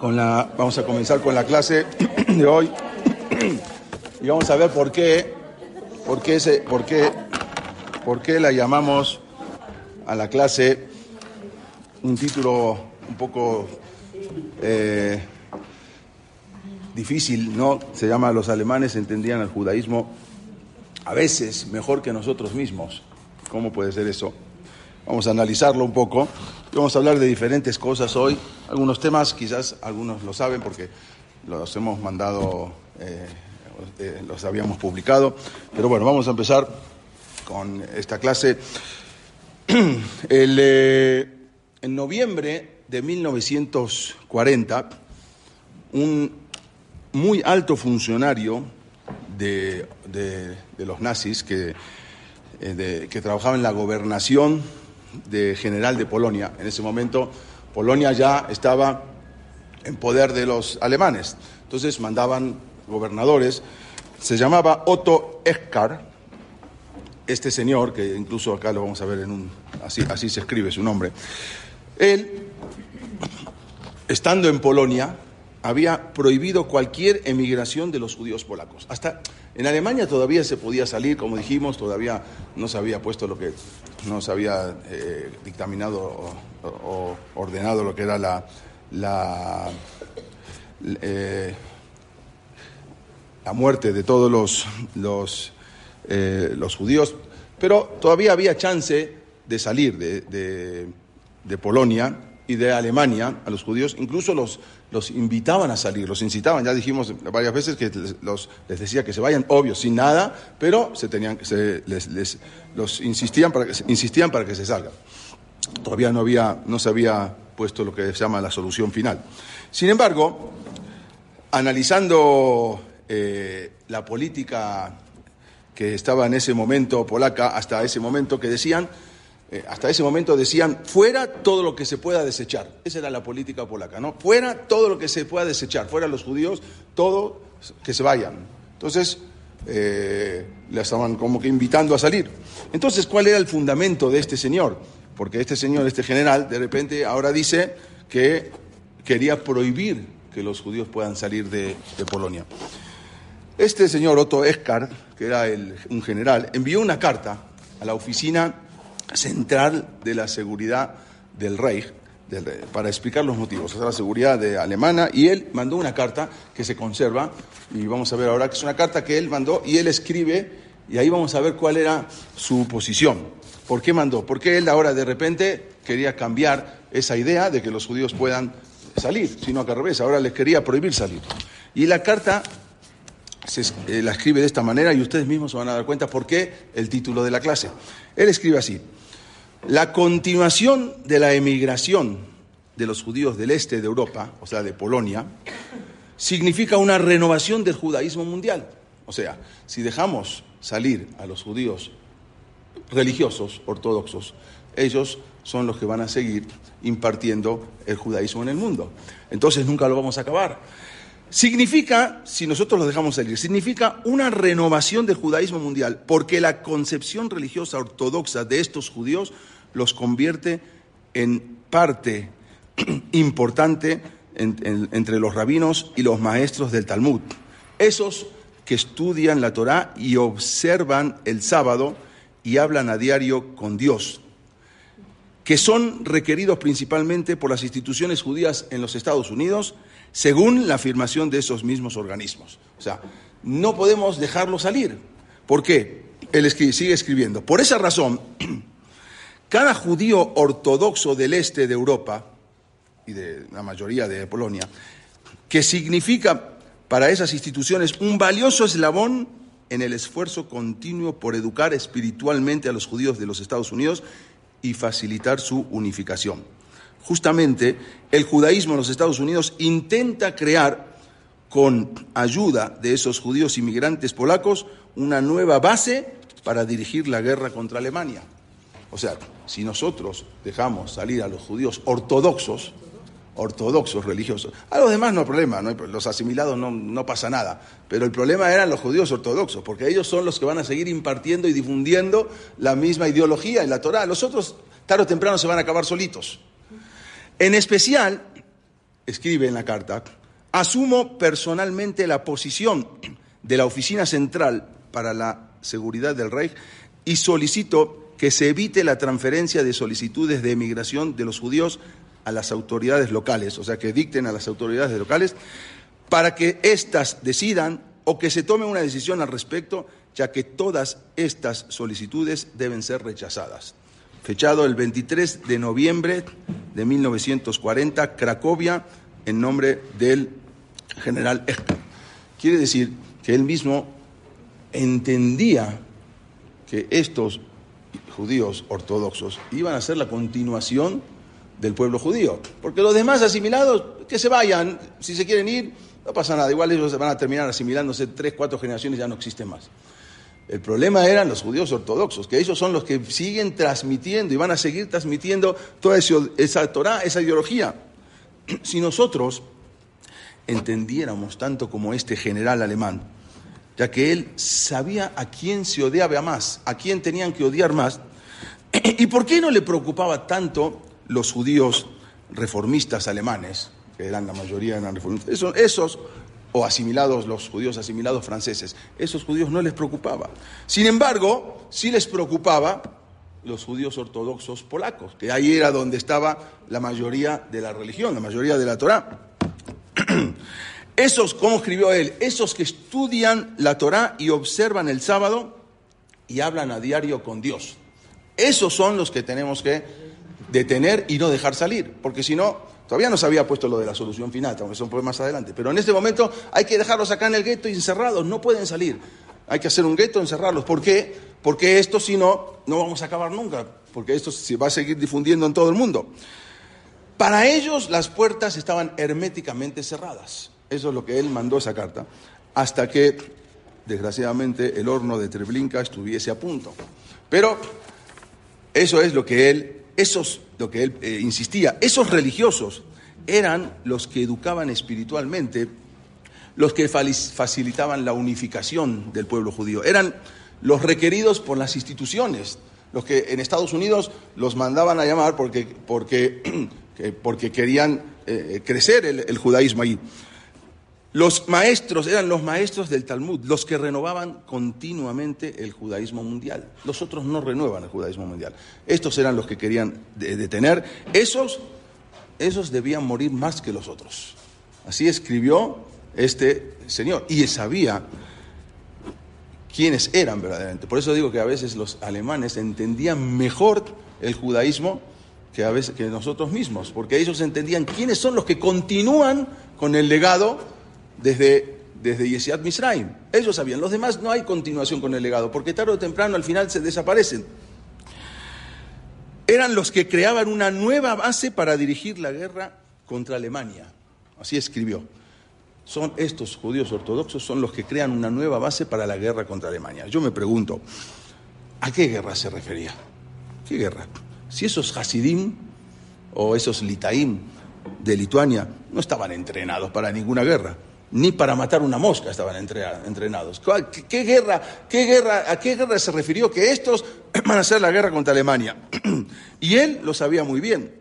Con la, vamos a comenzar con la clase de hoy y vamos a ver por qué, por qué, se, por qué, por qué la llamamos a la clase un título un poco eh, difícil, ¿no? Se llama Los alemanes entendían el judaísmo a veces mejor que nosotros mismos. ¿Cómo puede ser eso? Vamos a analizarlo un poco. Vamos a hablar de diferentes cosas hoy. Algunos temas, quizás algunos lo saben porque los hemos mandado, eh, eh, los habíamos publicado. Pero bueno, vamos a empezar con esta clase. El, eh, en noviembre de 1940, un muy alto funcionario de, de- los nazis que, que trabajaba en la gobernación de general de Polonia. En ese momento, Polonia ya estaba en poder de los alemanes. Entonces mandaban gobernadores. Se llamaba Otto Eckar, este señor, que incluso acá lo vamos a ver en un. Así, así se escribe su nombre. Él, estando en Polonia, había prohibido cualquier emigración de los judíos polacos. Hasta en Alemania todavía se podía salir, como dijimos, todavía no se había puesto lo que no se había eh, dictaminado o, ordenado lo que era la, la, eh, la muerte de todos los, los, eh, los judíos, pero todavía había chance de salir de, de- de Polonia y de Alemania a los judíos, incluso los, los invitaban a salir, los incitaban, ya dijimos varias veces que los- les decía que se vayan, obvio, sin nada, pero se tenían, se, les, los insistían para, que, insistían para que se salgan. Todavía no, había, no se había puesto lo que se llama la solución final. Sin embargo, analizando eh, la política que estaba en ese momento polaca, hasta ese momento que decían, eh, hasta ese momento decían, fuera todo lo que se pueda desechar. Esa era la política polaca, ¿no? Fuera todo lo que se pueda desechar, fuera los judíos, todo que se vayan. Entonces, eh, le estaban como que invitando a salir. Entonces, ¿cuál era el fundamento de este señor? Porque este señor, este general, de repente ahora dice que quería prohibir que los judíos puedan salir de, Polonia. Este señor Otto Eckar, que era un general, envió una carta a la oficina central de la seguridad del Reich del para explicar los motivos, o la seguridad de alemana, y él mandó una carta que se conserva, y vamos a ver ahora que es una carta que él mandó, y él escribe, y ahí vamos a ver cuál era su posición. ¿Por qué mandó? Porque él ahora de repente quería cambiar esa idea de que los judíos puedan salir, sino que al revés, ahora les quería prohibir salir. Y la carta se eh, la escribe de esta manera y ustedes mismos se van a dar cuenta por qué el título de la clase. Él escribe así, la continuación de la emigración de los judíos del este de Europa, o sea, de Polonia, significa una renovación del judaísmo mundial. O sea, si dejamos salir a los judíos religiosos, ortodoxos, ellos son los que van a seguir impartiendo el judaísmo en el mundo. Entonces nunca lo vamos a acabar. Significa, si nosotros los dejamos salir, significa una renovación del judaísmo mundial, porque la concepción religiosa ortodoxa de estos judíos los convierte en parte importante en- en- entre los rabinos y los maestros del Talmud. Esos que estudian la Torá y observan el sábado y hablan a diario con Dios, que son requeridos principalmente por las instituciones judías en los Estados Unidos, según la afirmación de esos mismos organismos. O sea, no podemos dejarlo salir. ¿Por qué? Él sigue escribiendo. Por esa razón, cada judío ortodoxo del este de Europa y de la mayoría de Polonia, que significa para esas instituciones un valioso eslabón en el esfuerzo continuo por educar espiritualmente a los judíos de los Estados Unidos y facilitar su unificación. Justamente el judaísmo en los Estados Unidos intenta crear, con ayuda de esos judíos inmigrantes polacos, una nueva base para dirigir la guerra contra Alemania. O sea, si nosotros dejamos salir a los judíos ortodoxos, ortodoxos religiosos, a los demás no hay problema, los asimilados no, no, pasa nada, pero el problema eran los judíos ortodoxos, porque ellos son los que van a seguir impartiendo y difundiendo la misma ideología en la Torah. Los otros, tarde o temprano, se van a acabar solitos. En especial, escribe en la carta, asumo personalmente la posición de la Oficina Central para la Seguridad del Reich y solicito que se evite la transferencia de solicitudes de emigración de los judíos a las autoridades locales, o sea, que dicten a las autoridades locales para que éstas decidan o que se tome una decisión al respecto, ya que todas estas solicitudes deben ser rechazadas. Fechado el 23 de noviembre de 1940, Cracovia, en nombre del general Echter. Quiere decir que él mismo entendía que estos judíos ortodoxos iban a ser la continuación del pueblo judío. Porque los demás asimilados, que se vayan, si se quieren ir, no pasa nada, igual ellos van a terminar asimilándose tres, cuatro generaciones ya no existen más. El problema eran los judíos ortodoxos, que ellos son los que siguen transmitiendo y van a seguir transmitiendo toda esa Torah, esa ideología. Si nosotros entendiéramos tanto como este general alemán, ya que él sabía a quién se odiaba más, a quién tenían que odiar más, ¿Y por qué no le preocupaba tanto los judíos reformistas alemanes, que eran la mayoría eran reformistas? Esos, esos, o asimilados, los judíos asimilados franceses, esos judíos no les preocupaba. Sin embargo, sí les preocupaba los judíos ortodoxos polacos, que ahí era donde estaba la mayoría de la religión, la mayoría de la Torá. Esos, como escribió él, esos que estudian la Torá y observan el sábado y hablan a diario con Dios. Esos son los que tenemos que detener y no dejar salir, porque si no, todavía no se había puesto lo de la solución final, aunque fue más adelante, pero en este momento hay que dejarlos acá en el gueto y encerrados, no pueden salir. Hay que hacer un gueto, encerrarlos. ¿Por qué? Porque esto si no, no vamos a acabar nunca, porque esto se va a seguir difundiendo en todo el mundo. Para ellos las puertas estaban herméticamente cerradas. Eso es lo que él mandó esa carta, hasta que, desgraciadamente, el horno de Treblinka estuviese a punto. Pero eso es lo que él, esos, lo que él eh, insistía. Esos religiosos eran los que educaban espiritualmente, los que facilitaban la unificación del pueblo judío. Eran los requeridos por las instituciones, los que en Estados Unidos los mandaban a llamar porque, porque, porque querían eh, crecer el, el judaísmo ahí. Los maestros eran los maestros del Talmud, los que renovaban continuamente el judaísmo mundial. Los otros no renuevan el judaísmo mundial. Estos eran los que querían detener. Esos, esos debían morir más que los otros. Así escribió este señor. Y sabía quiénes eran verdaderamente. Por eso digo que a veces los alemanes entendían mejor el judaísmo que a veces que nosotros mismos, porque ellos entendían quiénes son los que continúan con el legado desde, desde Yesiat Misraim. Ellos sabían, los demás no hay continuación con el legado, porque tarde o temprano al final se desaparecen. Eran los que creaban una nueva base para dirigir la guerra contra Alemania. Así escribió. Son estos judíos ortodoxos son los que crean una nueva base para la guerra contra Alemania. Yo me pregunto, ¿a qué guerra se refería? ¿Qué guerra? Si esos Hasidim o esos Litaim de Lituania no estaban entrenados para ninguna guerra ni para matar una mosca estaban entrenados. ¿Qué, guerra, qué guerra, ¿A qué guerra se refirió? Que estos van a hacer la guerra contra Alemania. y él lo sabía muy bien.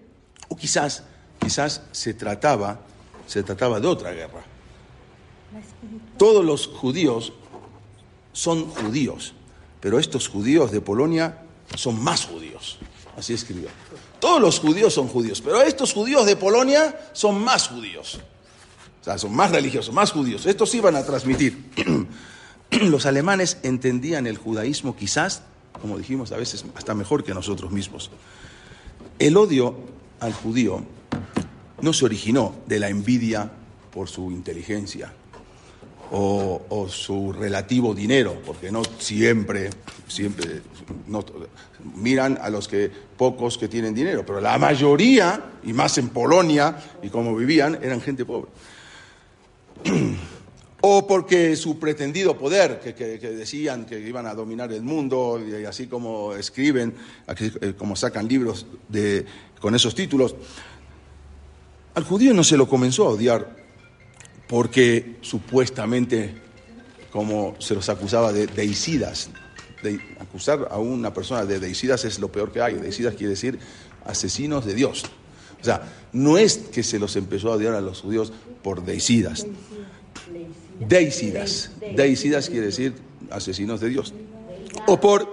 O quizás, quizás se trataba, se trataba de otra guerra. Todos los judíos son judíos, pero estos judíos de Polonia son más judíos. Así escribió. Todos los judíos son judíos, pero estos judíos de Polonia son más judíos. O sea, son más religiosos, más judíos. Estos iban a transmitir. Los alemanes entendían el judaísmo quizás, como dijimos, a veces hasta mejor que nosotros mismos. El odio al judío no se originó de la envidia por su inteligencia o, su relativo dinero, porque no siempre, siempre miran a los que pocos que tienen dinero, pero la mayoría, y más en Polonia y como vivían, eran gente pobre. o porque su pretendido poder, que, decían que iban a dominar el mundo, y así como escriben, eh, como sacan libros de, con esos títulos, al judío no se lo comenzó a odiar porque supuestamente, como se los acusaba de deicidas, de acusar a una persona de deicidas es lo peor que hay. Deicidas quiere decir asesinos de Dios. O sea, no es que se los empezó a odiar a los judíos por deicidas. Deicidas. Deicidas quiere decir asesinos de Dios. O por,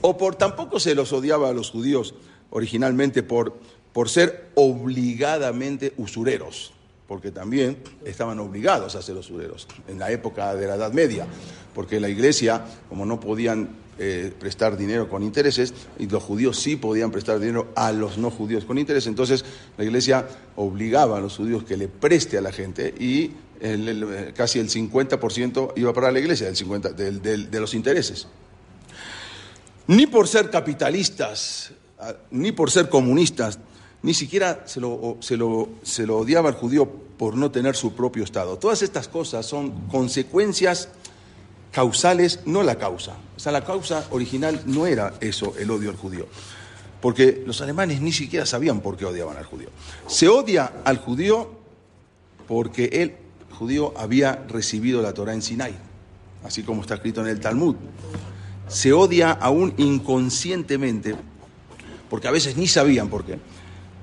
o por tampoco se los odiaba a los judíos originalmente por, por ser obligadamente usureros porque también estaban obligados a ser usureros en la época de la Edad Media, porque la iglesia, como no podían eh, prestar dinero con intereses, y los judíos sí podían prestar dinero a los no judíos con intereses, entonces la iglesia obligaba a los judíos que le preste a la gente y casi el 50% iba para la iglesia del 50, de los intereses. Ni por ser capitalistas, ah, ni por ser comunistas, ni siquiera se lo, se, lo, se lo, odiaba al judío por no tener su propio Estado. Todas estas cosas son consecuencias causales, no la causa. O sea, la causa original no era eso, el odio al judío. Porque los alemanes ni siquiera sabían por qué odiaban al judío. Se odia al judío porque el judío había recibido la Torah en Sinai, así como está escrito en el Talmud. Se odia aún inconscientemente, porque a veces ni sabían por qué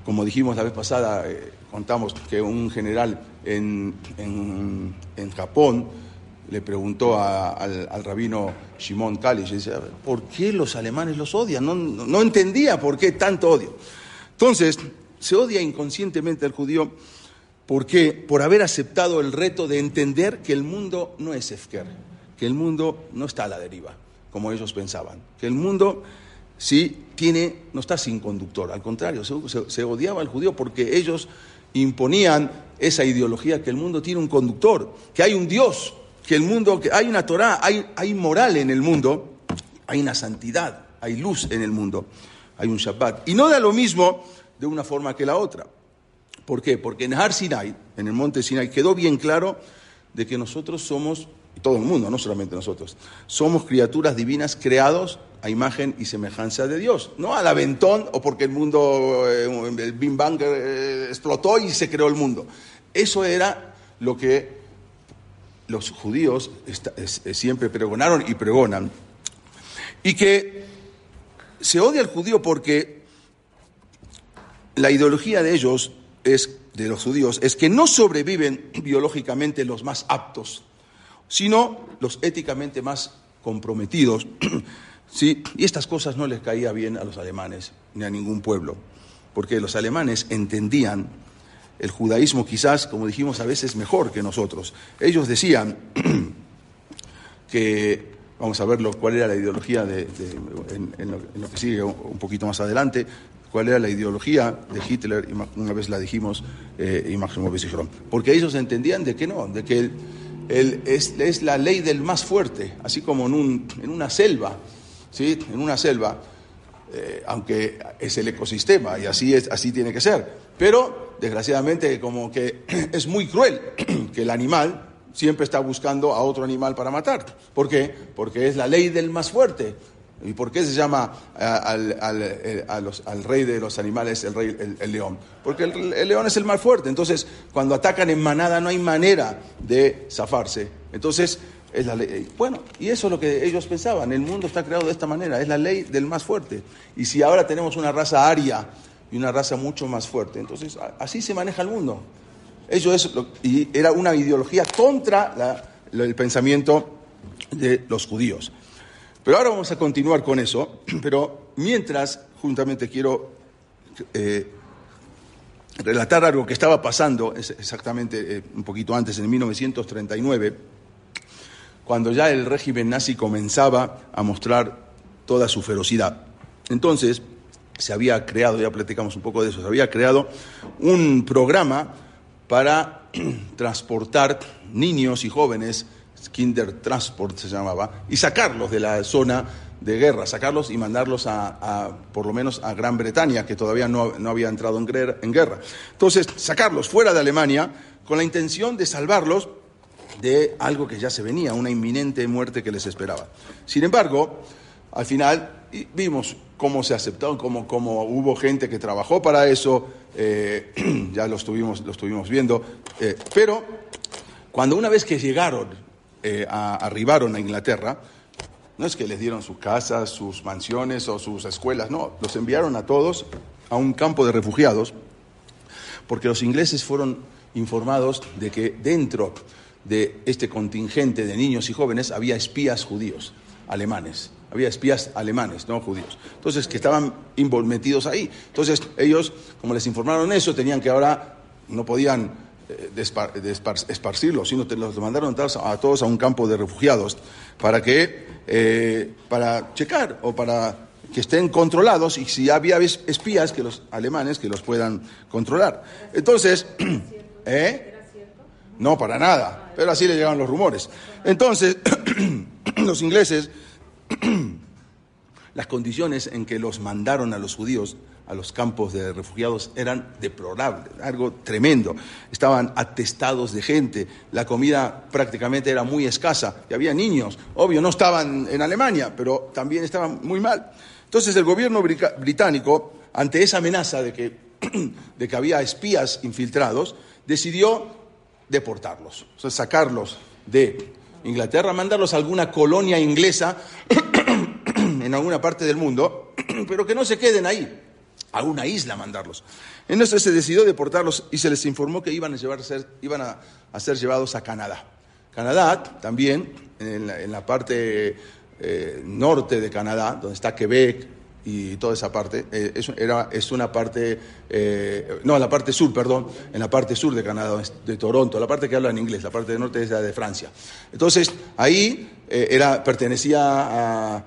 como dijimos la vez pasada, eh, contamos que un general en, en, Japón le preguntó al, rabino Shimon Kalish, dice, ¿por qué los alemanes los odian? No, no, entendía por qué tanto odio. Entonces, se odia inconscientemente al judío porque por haber aceptado el reto de entender que el mundo no es Efker, que el mundo no está a la deriva, como ellos pensaban, que el mundo sí tiene, no está sin conductor, al contrario, se, odiaba al judío porque ellos imponían esa ideología que el mundo tiene un conductor, que hay un Dios, que el mundo, que hay una Torah, hay, hay moral en el mundo, hay una santidad, hay luz en el mundo, hay un Shabbat. Y no da lo mismo de una forma que la otra. ¿Por qué? Porque en Har Sinai, en el monte Sinai, quedó bien claro de que nosotros somos, y todo el mundo, no solamente nosotros, somos criaturas divinas creados a imagen y semejanza de Dios, no al aventón o porque el mundo, eh, el Big Bang eh, explotó y se creó el mundo. Eso era lo que los judíos siempre pregonaron y pregonan. Y que se odia al judío porque la ideología de ellos es de los judíos es que no sobreviven biológicamente los más aptos, sino los éticamente más comprometidos ¿sí? Y estas cosas no les caía bien a los alemanes ni a ningún pueblo, porque los alemanes entendían el judaísmo quizás, como dijimos, a veces mejor que nosotros. Ellos decían que, vamos a ver cuál era la ideología de, en, lo, que sigue un poquito más adelante, cuál era la ideología de Hitler, una vez la dijimos, eh, y porque ellos entendían de que no, de que es, es, la ley del más fuerte, así como en, un, en una selva ¿sí? en una selva, eh, aunque es el ecosistema y así, es, así tiene que ser. Pero, desgraciadamente, como que es muy cruel que el animal siempre está buscando a otro animal para matar. ¿Por qué? Porque es la ley del más fuerte. ¿Y por qué se llama eh, al, rey de los animales el, rey, el, león? Porque el, el, león es el más fuerte. Entonces, cuando atacan en manada no hay manera de zafarse. Entonces, es la ley. Bueno, y eso es lo que ellos pensaban. El mundo está creado de esta manera. Es la ley del más fuerte. Y si ahora tenemos una raza aria y una raza mucho más fuerte, entonces así se maneja el mundo. Ellos y era una ideología contra el pensamiento de los judíos. Pero ahora vamos a continuar con eso. Pero mientras, juntamente quiero eh, relatar algo que estaba pasando exactamente eh, un poquito antes, en 1939 cuando ya el régimen nazi comenzaba a mostrar toda su ferocidad. Entonces, se había creado, ya platicamos un poco de eso, se había creado un programa para transportar niños y jóvenes Kinder Transport se llamaba, y sacarlos de la zona de guerra, sacarlos y mandarlos a, por lo menos a Gran Bretaña, que todavía no, había entrado en guerra. Entonces, sacarlos fuera de Alemania con la intención de salvarlos de algo que ya se venía, una inminente muerte que les esperaba. Sin embargo, al final vimos cómo se aceptó, cómo, cómo hubo gente que trabajó para eso, eh, ya lo estuvimos, viendo, eh, pero cuando una vez que llegaron, eh, arribaron a Inglaterra, no es que les dieron sus casas, sus mansiones o sus escuelas, no, los enviaron a todos a un campo de refugiados, porque los ingleses fueron informados de que dentro de este contingente de niños y jóvenes había espías judíos, alemanes. Había espías alemanes, no judíos. Entonces, que estaban metidos ahí. Entonces, ellos, como les informaron eso, tenían que ahora, no podían eh, esparcirlos, sino los mandaron a todos a un campo de refugiados para que, eh, para checar o para que estén controlados y si había espías que los alemanes que los puedan controlar. Entonces, ¿eh? No, para nada, pero así le llegaban los rumores. Entonces, los ingleses, las condiciones en que los mandaron a los judíos a los campos de refugiados eran deplorables, algo tremendo. Estaban atestados de gente, la comida prácticamente era muy escasa y había niños. Obvio, no estaban en Alemania, pero también estaban muy mal. Entonces el gobierno británico, ante esa amenaza de que, de que había espías infiltrados, decidió deportarlos, sacarlos de Inglaterra, mandarlos a alguna colonia inglesa en alguna parte del mundo, pero que no se queden ahí, a una isla mandarlos. Entonces se decidió deportarlos y se les informó que iban a, llevar, iban a, ser llevados a Canadá. Canadá también, en la, parte eh, norte de Canadá, donde está Quebec, y toda esa parte, eh, es, era, es una parte, eh, no, la parte sur, perdón, en la parte sur de Canadá, de Toronto, la parte que habla en inglés, la parte del norte es la de Francia. Entonces, ahí eh, era, pertenecía a,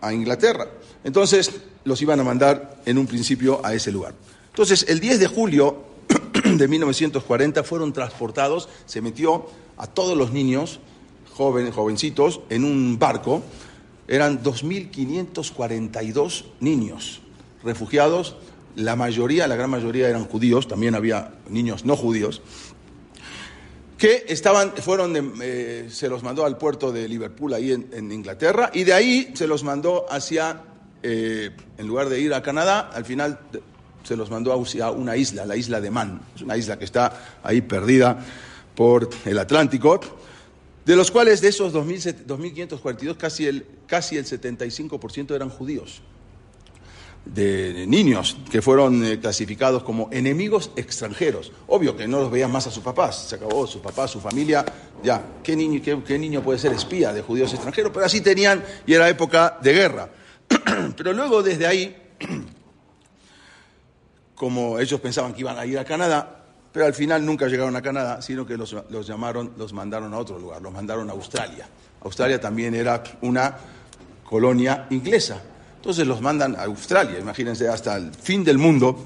a, Inglaterra. Entonces, los iban a mandar en un principio a ese lugar. Entonces, el 10 de julio de 1940 fueron transportados, se metió a todos los niños, jóvenes, jovencitos, en un barco, eran 2.542 niños refugiados, la mayoría, la gran mayoría eran judíos, también había niños no judíos, que estaban, fueron, eh, se los mandó al puerto de Liverpool, ahí en, Inglaterra, y de ahí se los mandó hacia, eh, en lugar de ir a Canadá, al final se los mandó hacia una isla, la isla de Man, es una isla que está ahí perdida por el Atlántico, de los cuales de esos 2.542 casi el, casi el 75% eran judíos, de niños que fueron eh, clasificados como enemigos extranjeros. Obvio que no los veían más a sus papás, se acabó su papá, su familia, ya, ¿qué niño, qué, niño puede ser espía de judíos extranjeros? Pero así tenían y era época de guerra. Pero luego desde ahí, como ellos pensaban que iban a ir a Canadá, pero al final nunca llegaron a Canadá, sino que los, llamaron, los mandaron a otro lugar, los mandaron a Australia. Australia también era una colonia inglesa. Entonces los mandan a Australia, imagínense, hasta el fin del mundo.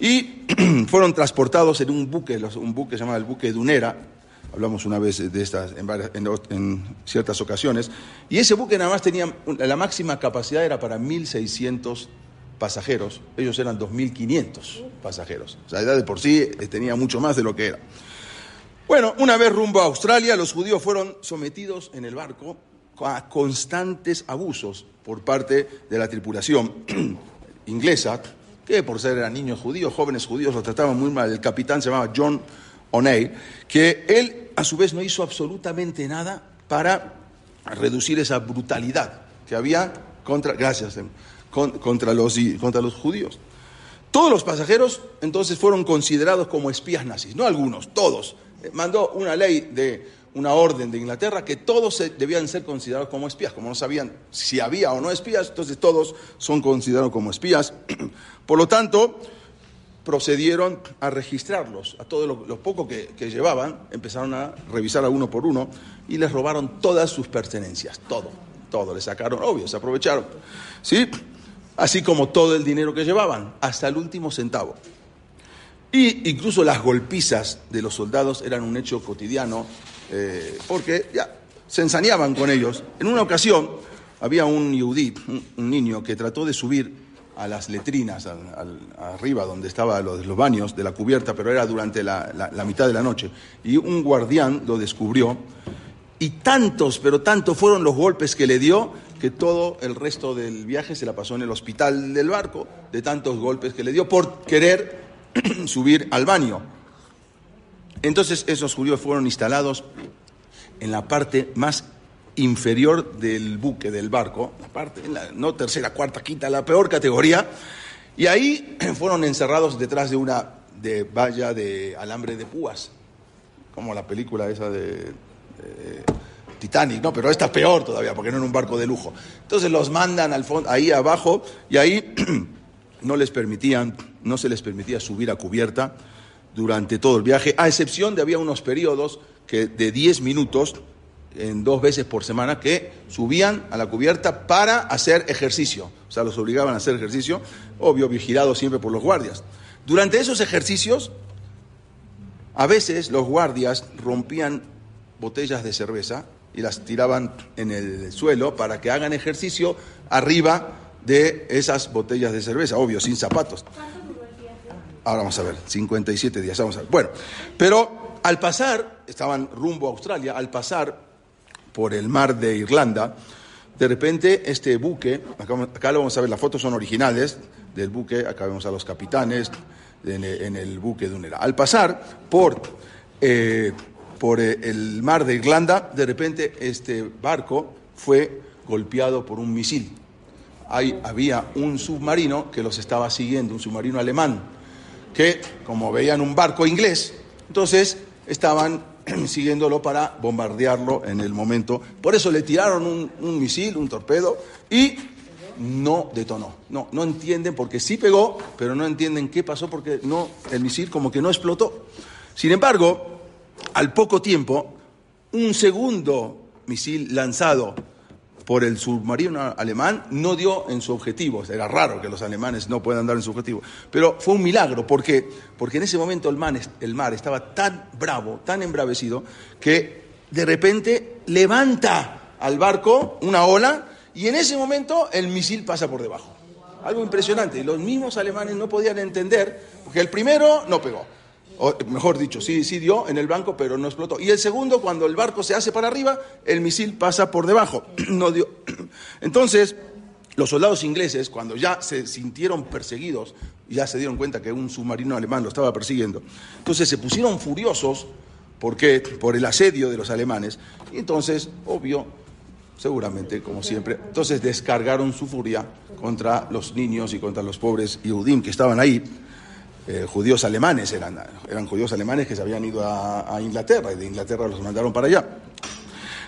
Y fueron transportados en un buque, un buque se llama el buque Dunera, hablamos una vez de estas en, en, ciertas ocasiones, y ese buque nada más tenía, la máxima capacidad era para 1.600 pasajeros, ellos eran 2.500 pasajeros. O sea, de por sí eh, tenía mucho más de lo que era. Bueno, una vez rumbo a Australia, los judíos fueron sometidos en el barco a constantes abusos por parte de la tripulación inglesa, que por ser eran niños judíos, jóvenes judíos, los trataban muy mal. El capitán se llamaba John O'Neill, que él a su vez no hizo absolutamente nada para reducir esa brutalidad que había contra... Gracias contra, los, contra los judíos. Todos los pasajeros entonces fueron considerados como espías nazis, no algunos, todos. Eh, mandó una ley de una orden de Inglaterra que todos debían ser considerados como espías, como no sabían si había o no espías, entonces todos son considerados como espías. Por lo tanto, procedieron a registrarlos, a todo lo, poco que, que, llevaban, empezaron a revisar a uno por uno y les robaron todas sus pertenencias, todo, todo, le sacaron, obvio, se aprovecharon. ¿Sí? Así como todo el dinero que llevaban, hasta el último centavo. Y incluso las golpizas de los soldados eran un hecho cotidiano eh, porque ya se ensañaban con ellos. En una ocasión había un yudí, un, niño, que trató de subir a las letrinas, arriba donde estaban los, los, baños de la cubierta, pero era durante la, la mitad de la noche. Y un guardián lo descubrió y tantos, pero tantos fueron los golpes que le dio que todo el resto del viaje se la pasó en el hospital del barco, de tantos golpes que le dio por querer subir al baño. Entonces esos judíos fueron instalados en la parte más inferior del buque, del barco, parte, la, no tercera, cuarta, quinta, la peor categoría, y ahí fueron encerrados detrás de una de valla de alambre de púas, como la película esa de Titanic, no, pero esta es peor todavía, porque no en un barco de lujo. Entonces los mandan al fondo, ahí abajo, y ahí no les permitían, no se les permitía subir a cubierta durante todo el viaje, a excepción de había unos periodos que de 10 minutos, en dos veces por semana, que subían a la cubierta para hacer ejercicio. O sea, los obligaban a hacer ejercicio, obvio, vigilados siempre por los guardias. Durante esos ejercicios, a veces los guardias rompían botellas de cerveza y las tiraban en el suelo para que hagan ejercicio arriba de esas botellas de cerveza, obvio, sin zapatos. Ahora vamos a ver, 57 días, vamos a ver. Bueno, pero al pasar, estaban rumbo a Australia, al pasar por el mar de Irlanda, de repente este buque, acá, lo vamos a ver, las fotos son originales del buque, acá vemos a los capitanes en, el buque de Unera. Al pasar por eh, por eh, el mar de Irlanda, de repente este barco fue golpeado por un misil. Ahí había un submarino que los estaba siguiendo, un submarino alemán, que como veían un barco inglés, entonces estaban siguiéndolo para bombardearlo en el momento. Por eso le tiraron un, misil, un torpedo, y no detonó. No, no entienden porque sí pegó, pero no entienden qué pasó porque no, el misil como que no explotó. Sin embargo, al poco tiempo, un segundo misil lanzado por el submarino alemán no dio en su objetivo. Era raro que los alemanes no puedan dar en su objetivo. Pero fue un milagro. ¿Por qué? Porque en ese momento el mar, el mar estaba tan bravo, tan embravecido, que de repente levanta al barco una ola y en ese momento el misil pasa por debajo. Algo impresionante. Los mismos alemanes no podían entender, porque el primero no pegó o mejor dicho, sí, sí dio en el banco, pero no explotó. Y el segundo, cuando el barco se hace para arriba, el misil pasa por debajo, no dio. Entonces, los soldados ingleses, cuando ya se sintieron perseguidos, ya se dieron cuenta que un submarino alemán lo estaba persiguiendo, entonces se pusieron furiosos, ¿por Por el asedio de los alemanes, y entonces, obvio, seguramente, como siempre, entonces descargaron su furia contra los niños y contra los pobres Yehudim que estaban ahí, eh, judíos alemanes, eran, eran judíos alemanes que se habían ido a, Inglaterra y de Inglaterra los mandaron para allá.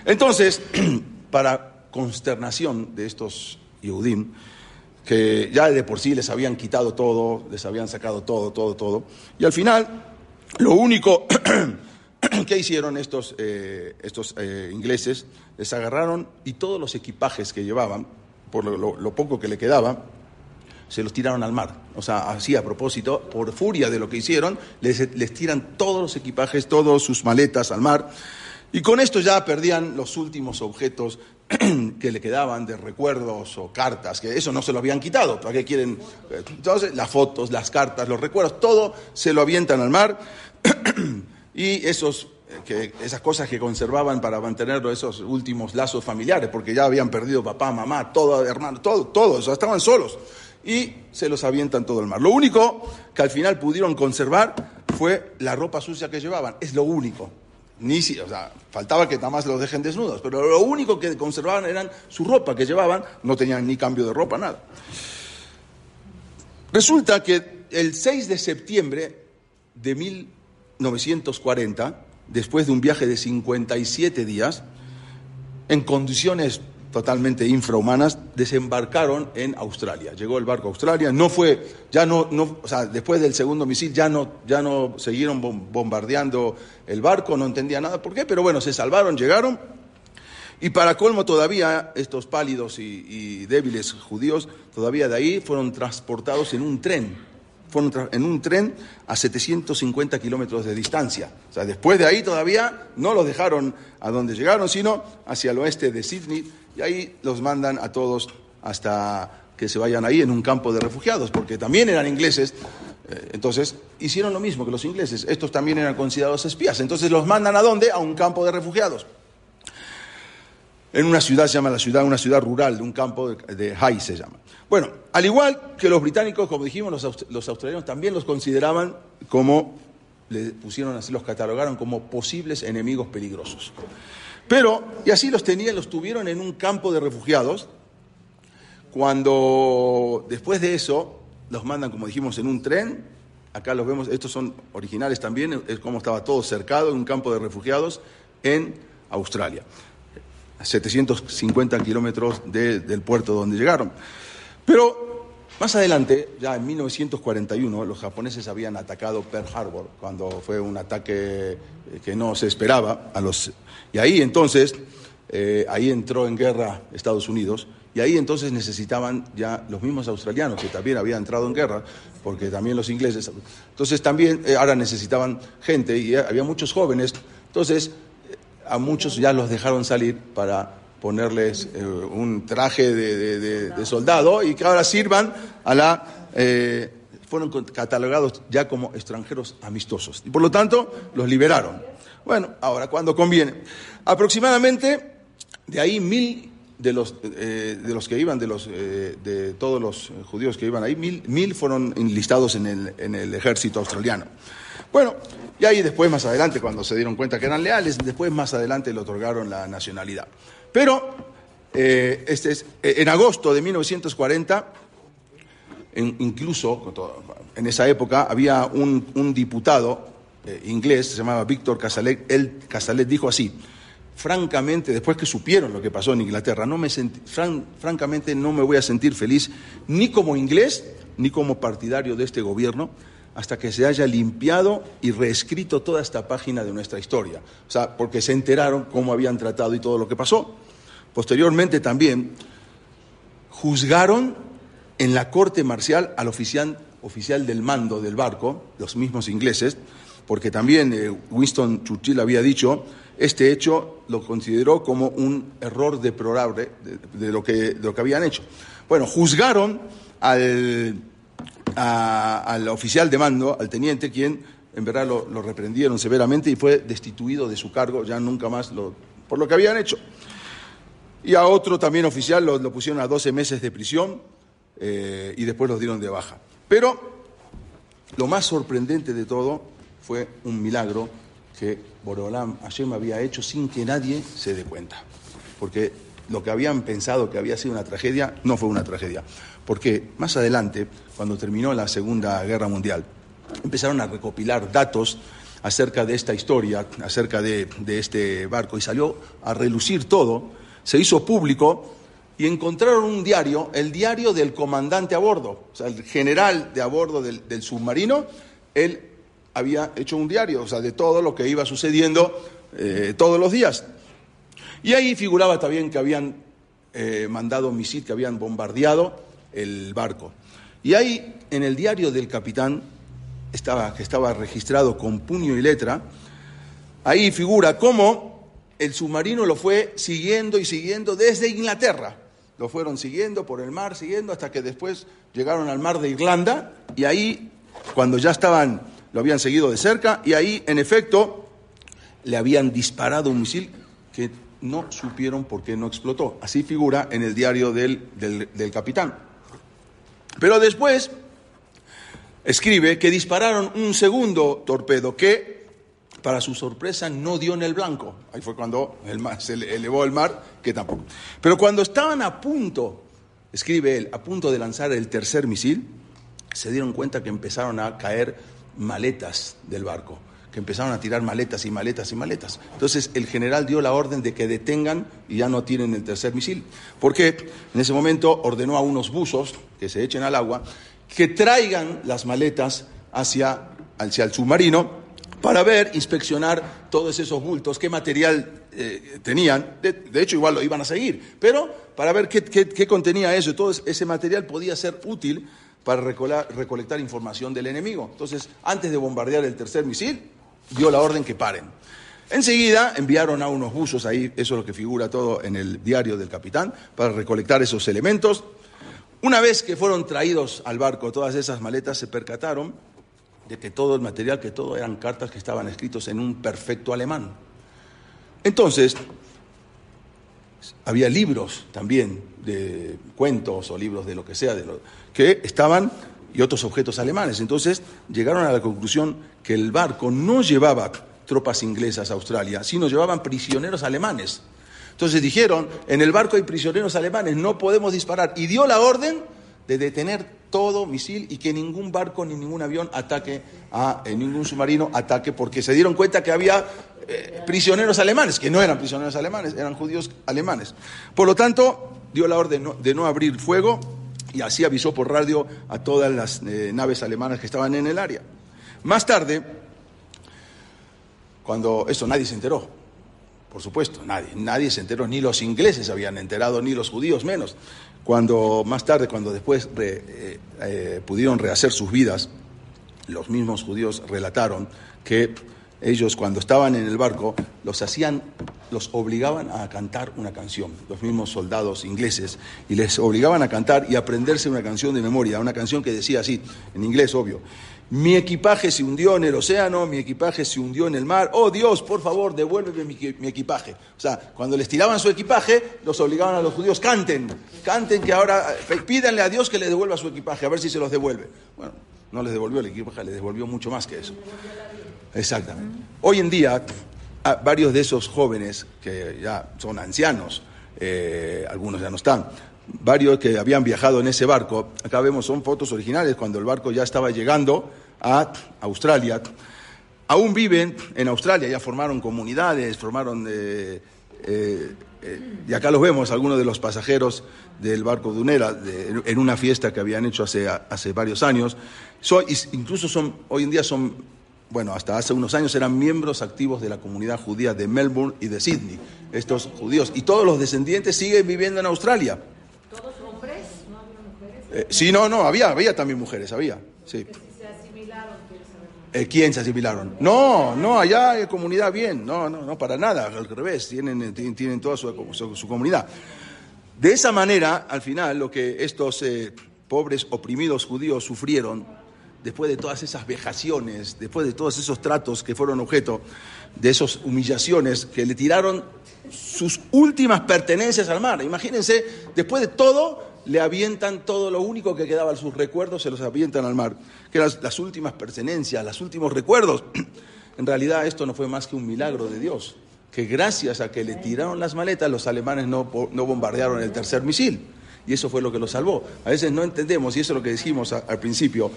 Entonces, para consternación de estos Yehudim, que ya de por sí les habían quitado todo, les habían sacado todo, todo, todo, y al final, lo único que hicieron estos, eh, estos eh, ingleses, les agarraron y todos los equipajes que llevaban, por lo poco que le quedaba, se los tiraron al mar. O sea, así a propósito, por furia de lo que hicieron, les, les tiran todos los equipajes, todas sus maletas al mar. Y con esto ya perdían los últimos objetos que le quedaban de recuerdos o cartas, que eso no se lo habían quitado. ¿Para qué quieren? Entonces, las fotos, las cartas, los recuerdos, todo se lo avientan al mar. y esos, que, esas cosas que conservaban para mantener esos últimos lazos familiares, porque ya habían perdido papá, mamá, todo, hermano, todo, todos, estaban solos y se los avientan todo el mar. Lo único que al final pudieron conservar fue la ropa sucia que llevaban, es lo único. Ni si, faltaba que nada más los dejen desnudos, pero lo único que conservaban eran su ropa que llevaban, no tenían ni cambio de ropa, nada. Resulta que el 6 de septiembre de 1940, después de un viaje de 57 días, en condiciones totalmente infrahumanas, desembarcaron en Australia. Llegó el barco a Australia, no fue, ya no, no o sea, después del segundo misil ya no, ya no siguieron bombardeando el barco, no entendía nada por qué, pero bueno, se salvaron, llegaron. Y para colmo todavía estos pálidos y, débiles judíos, todavía de ahí fueron transportados en un tren fueron en un tren a 750 kilómetros de distancia. O sea, después de ahí todavía no los dejaron a donde llegaron, sino hacia el oeste de Sydney, y ahí los mandan a todos hasta que se vayan ahí en un campo de refugiados, porque también eran ingleses. Eh, entonces, hicieron lo mismo que los ingleses. Estos también eran considerados espías. Entonces, los mandan a dónde? A un campo de refugiados en una ciudad, se llama la ciudad, una ciudad rural, un campo de, de se llama. Bueno, al igual que los británicos, como dijimos, los, australianos también los consideraban como, le pusieron así, los catalogaron como posibles enemigos peligrosos. Pero, y así los tenían, los tuvieron en un campo de refugiados, cuando después de eso los mandan, como dijimos, en un tren, acá los vemos, estos son originales también, es como estaba todo cercado en un campo de refugiados en Australia. 750 kilómetros del puerto donde llegaron. Pero más adelante, ya en 1941, los japoneses habían atacado Pearl Harbor, cuando fue un ataque eh, que no se esperaba. A los, y ahí entonces, eh, ahí entró en guerra Estados Unidos, y ahí entonces necesitaban ya los mismos australianos, que también habían entrado en guerra, porque también los ingleses. Entonces también eh, ahora necesitaban gente, y había muchos jóvenes. Entonces a muchos ya los dejaron salir para ponerles eh, un traje de, soldado y que ahora sirvan a la... Eh, fueron catalogados ya como extranjeros amistosos y por lo tanto los liberaron. Bueno, ahora cuando conviene. Aproximadamente de ahí mil de los, eh, de los que iban, de, los, de todos los judíos que iban ahí, mil, mil fueron enlistados en el, en el ejército australiano. Bueno, y ahí después, más adelante, cuando se dieron cuenta que eran leales, después más adelante le otorgaron la nacionalidad. Pero eh, este es, eh, en agosto de 1940, incluso en esa época, había un, diputado eh, inglés, se llamaba Víctor Casalet, él, Casalet dijo así, francamente, después que supieron lo que pasó en Inglaterra, no me francamente no me voy a sentir feliz ni como inglés ni como partidario de este gobierno, hasta que se haya limpiado y reescrito toda esta página de nuestra historia. O sea, porque se enteraron cómo habían tratado y todo lo que pasó. Posteriormente también juzgaron en la corte marcial al oficial, oficial del mando del barco, los mismos ingleses, porque también eh, Winston Churchill había dicho, este hecho lo consideró como un error deplorable de, lo, que, de lo que habían hecho. Bueno, juzgaron al al oficial de mando, al teniente, quien en verdad lo, reprendieron severamente y fue destituido de su cargo, ya nunca más lo, por lo que habían hecho. Y a otro también oficial lo, pusieron a 12 meses de prisión eh, y después los dieron de baja. Pero lo más sorprendente de todo fue un milagro que Borolam me había hecho sin que nadie se dé cuenta. Porque lo que habían pensado que había sido una tragedia no fue una tragedia. Porque más adelante, cuando terminó la Segunda Guerra Mundial, empezaron a recopilar datos acerca de esta historia, acerca de, este barco, y salió a relucir todo, se hizo público y encontraron un diario, el diario del comandante a bordo, o sea, el general de a bordo del, submarino, él había hecho un diario, o sea, de todo lo que iba sucediendo eh, todos los días. Y ahí figuraba también que habían eh, mandado misiles, que habían bombardeado el barco. Y ahí, en el diario del capitán, estaba, que estaba registrado con puño y letra, ahí figura cómo el submarino lo fue siguiendo y siguiendo desde Inglaterra. Lo fueron siguiendo por el mar, siguiendo, hasta que después llegaron al mar de Irlanda y ahí, cuando ya estaban, lo habían seguido de cerca, y ahí, en efecto, le habían disparado un misil que no supieron por qué no explotó. Así figura en el diario del, del capitán. Pero después escribe que dispararon un segundo torpedo que, para su sorpresa, no dio en el blanco. Ahí fue cuando el mar, se elevó el mar, que tampoco. Pero cuando estaban a punto, escribe él, a punto de lanzar el tercer misil, se dieron cuenta que empezaron a caer maletas del barco que empezaron a tirar maletas y maletas y maletas. Entonces el general dio la orden de que detengan y ya no tienen el tercer misil. Porque en ese momento ordenó a unos buzos que se echen al agua que traigan las maletas hacia, hacia el submarino para ver, inspeccionar todos esos bultos, qué material eh, tenían. De, hecho, igual lo iban a seguir, pero para ver qué, qué, qué contenía eso. Todo ese material podía ser útil para recolectar información del enemigo. Entonces, antes de bombardear el tercer misil, dio la orden que paren. Enseguida enviaron a unos buzos ahí, eso es lo que figura todo en el diario del capitán, para recolectar esos elementos. Una vez que fueron traídos al barco todas esas maletas, se percataron de que todo el material, que todo eran cartas que estaban escritos en un perfecto alemán. Entonces, había libros también de cuentos o libros de lo que sea, de lo, que estaban y otros objetos alemanes. Entonces llegaron a la conclusión que el barco no llevaba tropas inglesas a Australia, sino llevaban prisioneros alemanes. Entonces dijeron, en el barco hay prisioneros alemanes, no podemos disparar. Y dio la orden de detener todo misil y que ningún barco ni ningún avión ataque a eh, ningún submarino ataque, porque se dieron cuenta que había eh, prisioneros alemanes, que no eran prisioneros alemanes, eran judíos alemanes. Por lo tanto, dio la orden de no abrir fuego y así avisó por radio a todas las eh, naves alemanas que estaban en el área. Más tarde, cuando eso nadie se enteró, por supuesto, nadie, nadie se enteró, ni los ingleses habían enterado, ni los judíos menos. Cuando más tarde, cuando después eh, eh, pudieron rehacer sus vidas, los mismos judíos relataron que ellos cuando estaban en el barco los hacían, los obligaban a cantar una canción, los mismos soldados ingleses, y les obligaban a cantar y aprenderse una canción de memoria, una canción que decía así, en inglés obvio, mi equipaje se hundió en el océano, mi equipaje se hundió en el mar, oh Dios, por favor, devuélveme mi, equipaje. O sea, cuando les tiraban su equipaje, los obligaban a los judíos, canten, canten que ahora, eh, pídanle a Dios que le devuelva su equipaje, a ver si se los devuelve. Bueno, no les devolvió el equipaje, les devolvió mucho más que eso. Exactamente. Hoy en día, varios de esos jóvenes que ya son ancianos, eh, algunos ya no están, varios que habían viajado en ese barco, acá vemos son fotos originales cuando el barco ya estaba llegando a Australia, aún viven en Australia, ya formaron comunidades, formaron... Eh, eh, y acá los vemos, algunos de los pasajeros del barco Dunera, en una fiesta que habían hecho hace, hace varios años. incluso son, hoy en día son bueno, hasta hace unos años eran miembros activos de la comunidad judía de Melbourne y de Sydney, estos judíos. Y todos los descendientes siguen viviendo en Australia. ¿Todos hombres? ¿No había mujeres? Eh, sí, no, no, había, había también mujeres, había. Sí. ¿Se asimilaron? Eh, ¿Quién se asimilaron? No, no, allá hay comunidad bien, no, no, no, para nada, al revés, tienen, tienen toda su, su, comunidad. De esa manera, al final, lo que estos eh, pobres oprimidos judíos sufrieron después de todas esas vejaciones, después de todos esos tratos que fueron objeto de esas humillaciones que le tiraron sus últimas pertenencias al mar. Imagínense, después de todo, le avientan todo lo único que quedaba, sus recuerdos se los avientan al mar, que eran las últimas pertenencias, los últimos recuerdos. En realidad esto no fue más que un milagro de Dios, que gracias a que le tiraron las maletas, los alemanes no, no bombardearon el tercer misil y eso fue lo que lo salvó. A veces no entendemos, y eso es lo que dijimos al principio,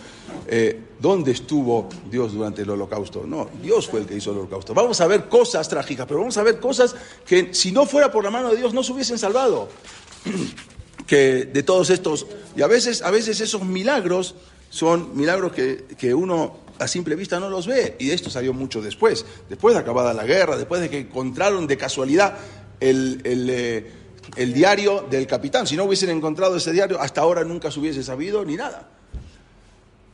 eh, ¿dónde estuvo Dios durante el holocausto? No, Dios fue el que hizo el holocausto. Vamos a ver cosas trágicas, pero vamos a ver cosas que si no fuera por la mano de Dios no se hubiesen salvado. que de todos estos, y a veces, a veces esos milagros son milagros que, que uno a simple vista no los ve, y de esto salió mucho después, después de acabada la guerra, después de que encontraron de casualidad el... el eh, el diario del capitán. Si no hubiesen encontrado ese diario, hasta ahora nunca se hubiese sabido ni nada.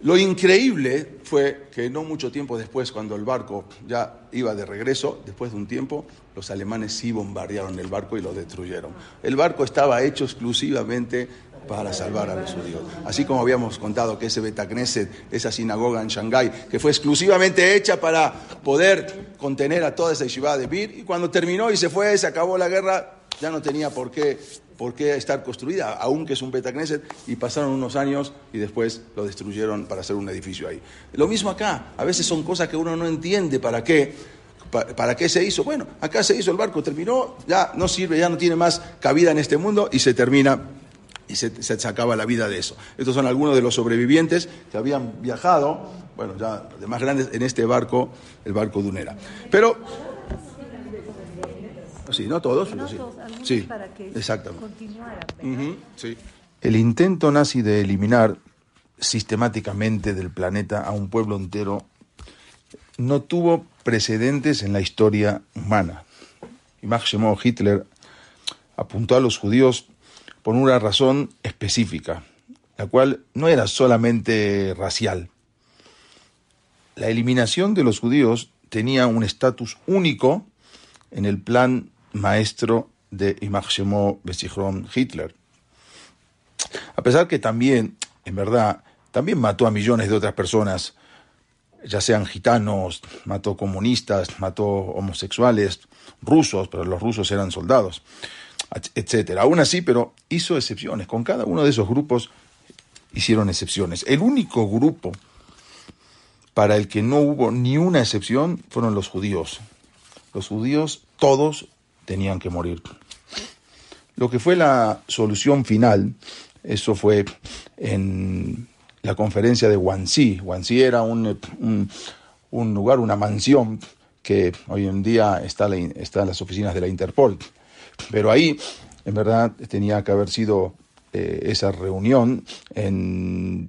Lo increíble fue que no mucho tiempo después, cuando el barco ya iba de regreso, después de un tiempo, los alemanes sí bombardearon el barco y lo destruyeron. El barco estaba hecho exclusivamente para salvar a los judíos. Así como habíamos contado que ese Betacneset, esa sinagoga en Shanghái, que fue exclusivamente hecha para poder contener a toda esa yeshiva de Bir, y cuando terminó y se fue, se acabó la guerra, ya no tenía por qué, por qué estar construida, aunque es un Betacneset, y pasaron unos años y después lo destruyeron para hacer un edificio ahí. Lo mismo acá, a veces son cosas que uno no entiende para qué, para, qué se hizo. Bueno, acá se hizo el barco, terminó, ya no sirve, ya no tiene más cabida en este mundo y se termina y se, se, la vida de eso. Estos son algunos de los sobrevivientes que habían viajado, bueno, ya de más grandes, en este barco, el barco Dunera. Pero Sí, no todos, sí. sí. El intento nazi de eliminar sistemáticamente del planeta a un pueblo entero no tuvo precedentes en la historia humana. Máximo Hitler apuntó a los judíos por una razón específica, la cual no era solamente racial. La eliminación de los judíos tenía un estatus único en el plan maestro de Imachemo Besichron Hitler. A pesar que también, en verdad, también mató a millones de otras personas, ya sean gitanos, mató comunistas, mató homosexuales, rusos, pero los rusos eran soldados, etcétera. Aún así, pero hizo excepciones. Con cada uno de esos grupos hicieron excepciones. El único grupo para el que no hubo ni una excepción fueron los judíos. Los judíos todos tenían que morir. Lo que fue la solución final, eso fue en la conferencia de Wanxi. Wanxi era un, un, lugar, una mansión que hoy en día está, está en las oficinas de la Interpol. Pero ahí, en verdad, tenía que haber sido eh, esa reunión en,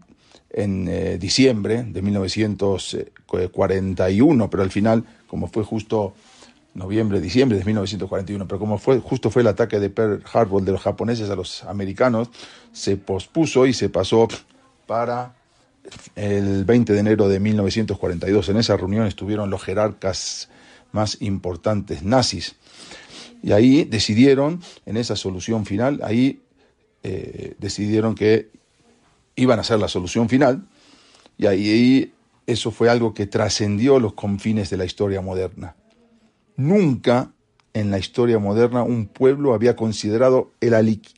en eh, diciembre de 1941, pero al final, como fue justo noviembre, diciembre de 1941, pero como fue, justo fue el ataque de Pearl Harbor de los japoneses a los americanos, se pospuso y se pasó para el 20 de enero de 1942. En esa reunión estuvieron los jerarcas más importantes nazis. Y ahí decidieron, en esa solución final, ahí eh, decidieron que iban a ser la solución final. Y ahí eso fue algo que trascendió los confines de la historia moderna. Nunca en la historia moderna un pueblo había considerado el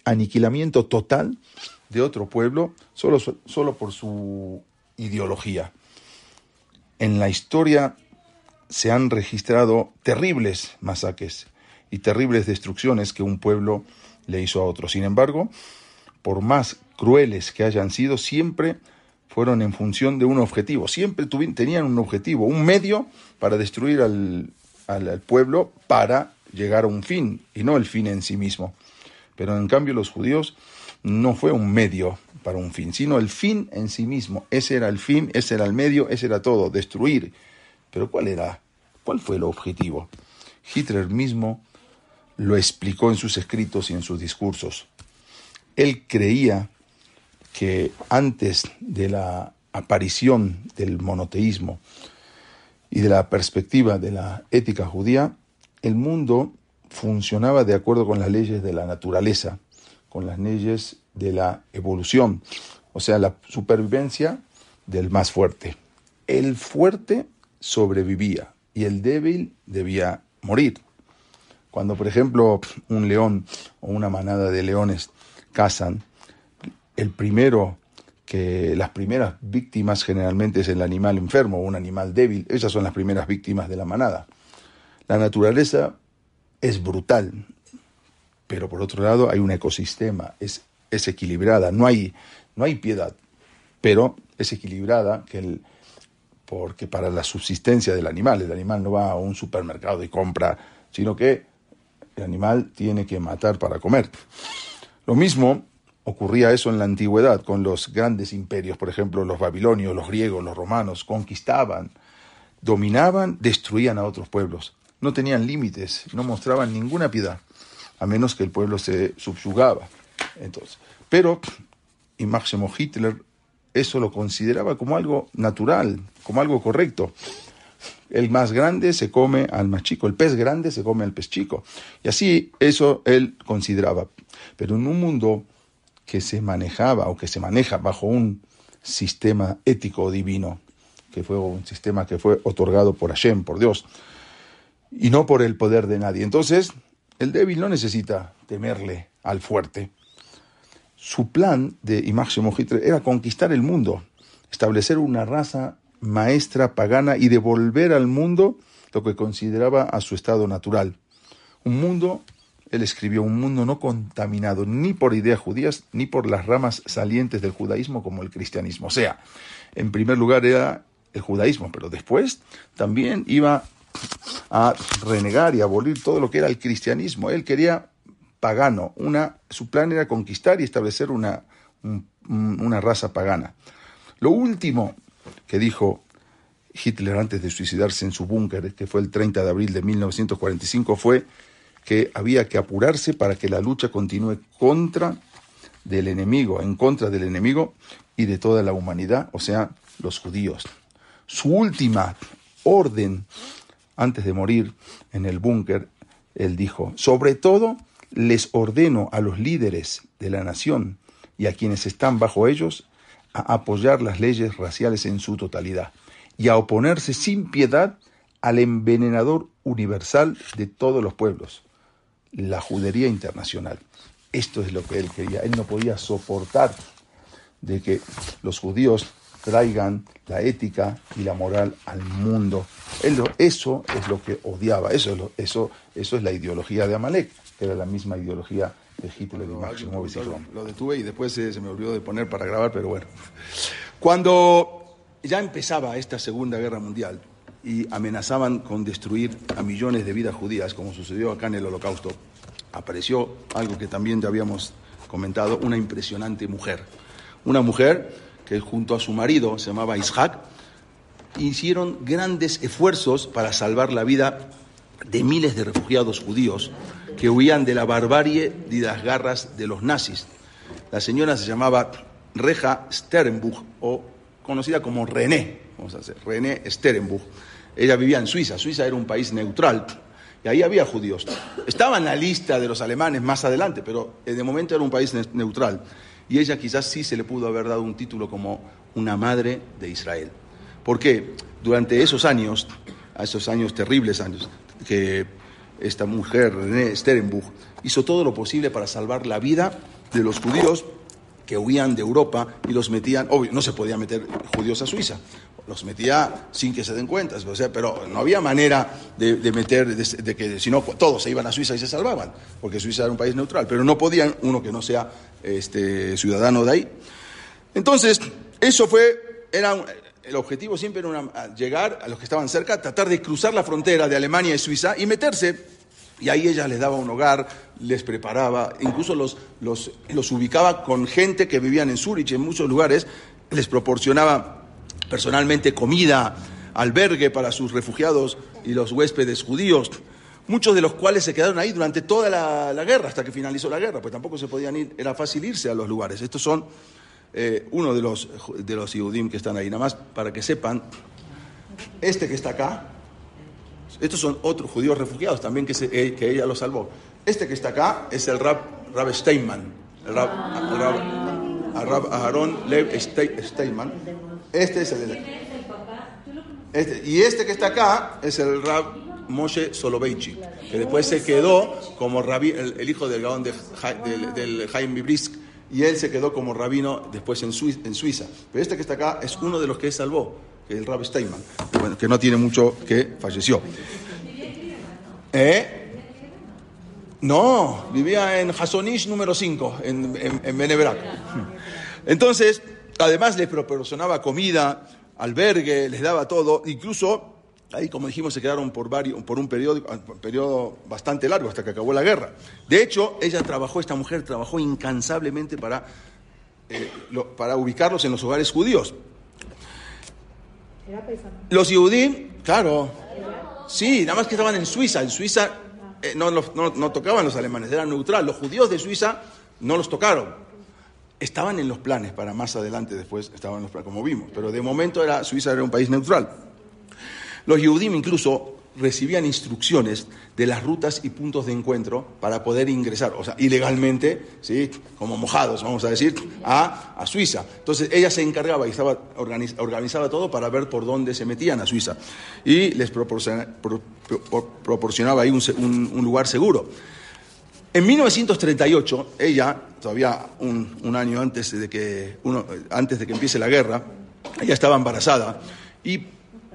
aniquilamiento total de otro pueblo solo, solo por su ideología. En la historia se han registrado terribles masacres y terribles destrucciones que un pueblo le hizo a otro. Sin embargo, por más crueles que hayan sido, siempre fueron en función de un objetivo, siempre tenían un objetivo, un medio para destruir al, al, pueblo para llegar a un fin y no el fin en sí mismo. Pero en cambio los judíos no fue un medio para un fin, sino el fin en sí mismo. Ese era el fin, ese era el medio, ese era todo, destruir. Pero ¿cuál era? ¿Cuál fue el objetivo? Hitler mismo lo explicó en sus escritos y en sus discursos. Él creía que antes de la aparición del monoteísmo, y de la perspectiva de la ética judía, el mundo funcionaba de acuerdo con las leyes de la naturaleza, con las leyes de la evolución, o sea, la supervivencia del más fuerte. El fuerte sobrevivía y el débil debía morir. Cuando, por ejemplo, un león o una manada de leones cazan, el primero que las primeras víctimas generalmente es el animal enfermo o un animal débil, esas son las primeras víctimas de la manada. La naturaleza es brutal, pero por otro lado hay un ecosistema, es, es equilibrada, no hay, no hay piedad, pero es equilibrada que el, porque para la subsistencia del animal, el animal no va a un supermercado y compra, sino que el animal tiene que matar para comer. Lo mismo Ocurría eso en la antigüedad con los grandes imperios, por ejemplo, los babilonios, los griegos, los romanos, conquistaban, dominaban, destruían a otros pueblos. No tenían límites, no mostraban ninguna piedad, a menos que el pueblo se subyugaba. Entonces, pero, y Máximo Hitler eso lo consideraba como algo natural, como algo correcto. El más grande se come al más chico, el pez grande se come al pez chico. Y así eso él consideraba. Pero en un mundo que se manejaba o que se maneja bajo un sistema ético divino, que fue un sistema que fue otorgado por Hashem, por Dios, y no por el poder de nadie. Entonces, el débil no necesita temerle al fuerte. Su plan de Máximo Hitler era conquistar el mundo, establecer una raza maestra pagana y devolver al mundo lo que consideraba a su estado natural. Un mundo él escribió un mundo no contaminado ni por ideas judías ni por las ramas salientes del judaísmo como el cristianismo. O sea, en primer lugar era el judaísmo, pero después también iba a renegar y abolir todo lo que era el cristianismo. Él quería pagano, una, su plan era conquistar y establecer una, una raza pagana. Lo último que dijo Hitler antes de suicidarse en su búnker, que fue el 30 de abril de 1945, fue que había que apurarse para que la lucha continúe contra del enemigo, en contra del enemigo y de toda la humanidad, o sea, los judíos. Su última orden antes de morir en el búnker, él dijo, sobre todo les ordeno a los líderes de la nación y a quienes están bajo ellos a apoyar las leyes raciales en su totalidad y a oponerse sin piedad al envenenador universal de todos los pueblos, la judería internacional. Esto es lo que él quería. Él no podía soportar de que los judíos traigan la ética y la moral al mundo. Él, eso es lo que odiaba, eso es, eso, eso es la ideología de Amalek, que era la misma ideología de Hitler y Máximo Lo detuve y después se me olvidó de poner para grabar, pero bueno. Cuando ya empezaba esta Segunda Guerra Mundial y amenazaban con destruir a millones de vidas judías, como sucedió acá en el Holocausto, apareció algo que también ya habíamos comentado, una impresionante mujer. Una mujer que junto a su marido, se llamaba Ishak, hicieron grandes esfuerzos para salvar la vida de miles de refugiados judíos que huían de la barbarie y las garras de los nazis. La señora se llamaba Reja Sterenbuch, o conocida como René, vamos a hacer, René Sterenbuch. Ella vivía en Suiza, Suiza era un país neutral, y ahí había judíos. Estaba en la lista de los alemanes más adelante, pero de momento era un país neutral y ella quizás sí se le pudo haber dado un título como una madre de Israel. Porque durante esos años, esos años terribles años, que esta mujer, René Sterenbuch, hizo todo lo posible para salvar la vida de los judíos que huían de Europa y los metían, obvio, no se podía meter judíos a Suiza, los metía sin que se den cuenta, o sea, pero no había manera de, meter, de, que si no todos se iban a Suiza y se salvaban, porque Suiza era un país neutral, pero no podían uno que no sea este, ciudadano de ahí. Entonces, eso fue, era el objetivo siempre era llegar a los que estaban cerca, tratar de cruzar la frontera de Alemania y Suiza y meterse. Y ahí ella les daba un hogar, les preparaba, incluso los, los, los ubicaba con gente que vivían en Zurich, en muchos lugares, les proporcionaba personalmente comida, albergue para sus refugiados y los huéspedes judíos, muchos de los cuales se quedaron ahí durante toda la, guerra, hasta que finalizó la guerra, pues tampoco se podían ir, era fácil irse a los lugares. Estos son eh, uno de los, de los que están ahí, nada más para que sepan, este que está acá, estos son otros judíos refugiados también que, eh, que ella los salvó. Este que está acá es el Rab, Rab Steinman, el Rab, Rab, Aaron Lev Steinman, este es el este, y este que está acá es el Rab Moshe Soloveitchi, que después se quedó como rabí, el, hijo del Gaón de, del, Jaime Brisk, y él se quedó como rabino después en, en, Suiza. Pero este que está acá es uno de los que salvó, que es el Rab Steinman, bueno, que no tiene mucho que falleció. ¿Eh? No, vivía en Hasonish número 5, en, en. Entonces, Además les proporcionaba comida, albergue, les daba todo, incluso ahí como dijimos se quedaron por, varios, por un periodo, periodo bastante largo hasta que acabó la guerra. De hecho, ella trabajó, esta mujer trabajó incansablemente para, eh, para ubicarlos en los hogares judíos. Los judíos, claro, sí, nada más que estaban en Suiza, en Suiza eh, no, no, no tocaban los alemanes, eran neutral, los judíos de Suiza no los tocaron estaban en los planes para más adelante, después estaban en los planes, como vimos, pero de momento era, Suiza era un país neutral. Los Yehudim incluso recibían instrucciones de las rutas y puntos de encuentro para poder ingresar, o sea, ilegalmente, ¿sí? como mojados, vamos a decir, a, a Suiza. Entonces ella se encargaba y estaba organizaba todo para ver por dónde se metían a Suiza y les proporcionaba, ahí un lugar seguro. En 1938, ella, todavía un, año antes de, que, antes de que empiece la guerra, ella estaba embarazada y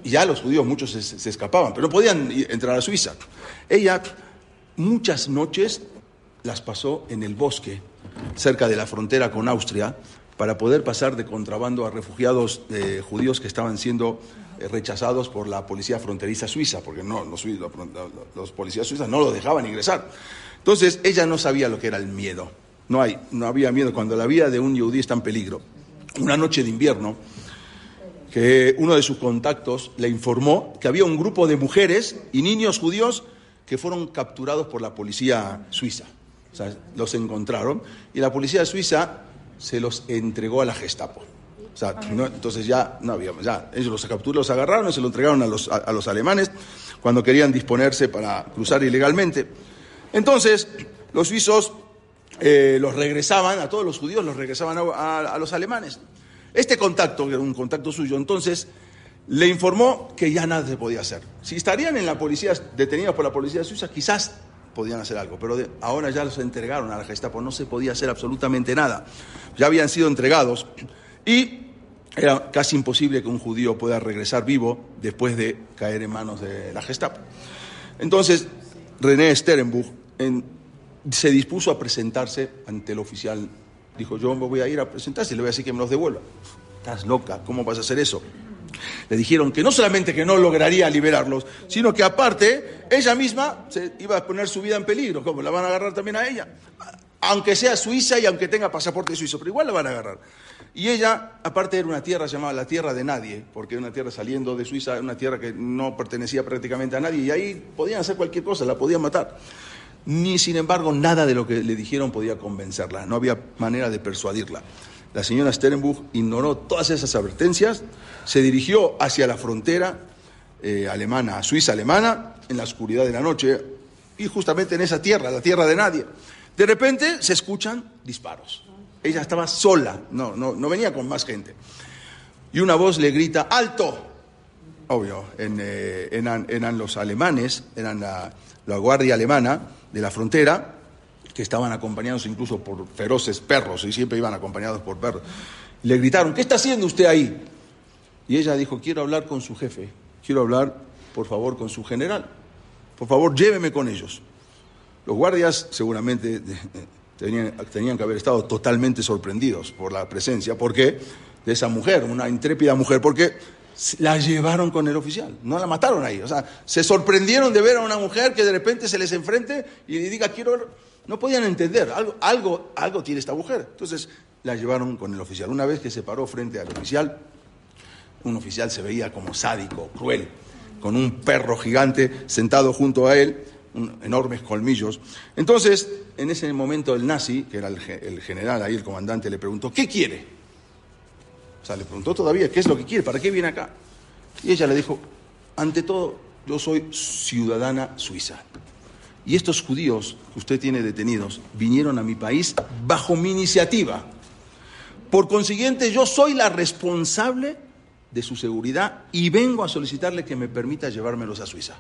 ya los judíos muchos se, escapaban, pero no podían entrar a Suiza. Ella muchas noches las pasó en el bosque, cerca de la frontera con Austria, para poder pasar de contrabando a refugiados eh, judíos que estaban siendo rechazados por la policía fronteriza suiza, porque no, los, los policías suizas no los dejaban ingresar. Entonces ella no sabía lo que era el miedo. No, hay, no había miedo cuando la vida de un yudí está en peligro. Una noche de invierno, que uno de sus contactos le informó que había un grupo de mujeres y niños judíos que fueron capturados por la policía suiza. O sea, los encontraron y la policía suiza se los entregó a la Gestapo. Entonces ya no había, ya ellos los capturaron, los agarraron y se lo entregaron a los, a, los alemanes cuando querían disponerse para cruzar ilegalmente. Entonces, los suizos eh, los regresaban, a todos los judíos los regresaban a, los alemanes. Este contacto, que era un contacto suyo, entonces le informó que ya nada se podía hacer. Si estarían en la policía, detenidos por la policía suiza, quizás podían hacer algo, pero ahora ya los entregaron a la Gestapo, no se podía hacer absolutamente nada. Ya habían sido entregados y era casi imposible que un judío pueda regresar vivo después de caer en manos de la Gestapo. Entonces, René Sterenbuch se dispuso a presentarse ante el oficial. Dijo, yo me voy a ir a presentarse y le voy a decir que me los devuelva. Estás loca, ¿cómo vas a hacer eso? Le dijeron que no solamente que no lograría liberarlos, sino que aparte ella misma se iba a poner su vida en peligro, como la van a agarrar también a ella, aunque sea suiza y aunque tenga pasaporte suizo, pero igual la van a agarrar. Y ella, aparte era una tierra llamada la tierra de nadie, porque era una tierra saliendo de Suiza, una tierra que no pertenecía prácticamente a nadie, y ahí podían hacer cualquier cosa, la podían matar. Ni sin embargo nada de lo que le dijeron podía convencerla, no había manera de persuadirla. La señora Sternbuch ignoró todas esas advertencias, se dirigió hacia la frontera eh, alemana, suiza alemana, en la oscuridad de la noche, y justamente en esa tierra, la tierra de nadie. De repente se escuchan disparos. Ella estaba sola, no, no, no venía con más gente. Y una voz le grita, ¡alto! Obvio, eh, eran, los alemanes, eran la, la guardia alemana de la frontera, que estaban acompañados incluso por feroces perros, y siempre iban acompañados por perros. Le gritaron, ¿qué está haciendo usted ahí? Y ella dijo, quiero hablar con su jefe, quiero hablar, por favor, con su general. Por favor, lléveme con ellos. Los guardias seguramente tenían, tenían que haber estado totalmente sorprendidos por la presencia, porque de esa mujer, una intrépida mujer, porque la llevaron con el oficial, no la mataron ahí. O sea, se sorprendieron de ver a una mujer que de repente se les enfrente y le diga, quiero... No podían entender, algo, algo, algo tiene esta mujer. Entonces la llevaron con el oficial. Una vez que se paró frente al oficial, un oficial se veía como sádico, cruel, con un perro gigante sentado junto a él, enormes colmillos. Entonces, en ese momento el nazi, que era el, el general ahí, el comandante, le preguntó, ¿qué quiere? O sea, le preguntó todavía, ¿qué es lo que quiere? ¿Para qué viene acá? Y ella le dijo, ante todo, yo soy ciudadana suiza. Y estos judíos que usted tiene detenidos vinieron a mi país bajo mi iniciativa. Por consiguiente, yo soy la responsable de su seguridad y vengo a solicitarle que me permita llevármelos a Suiza.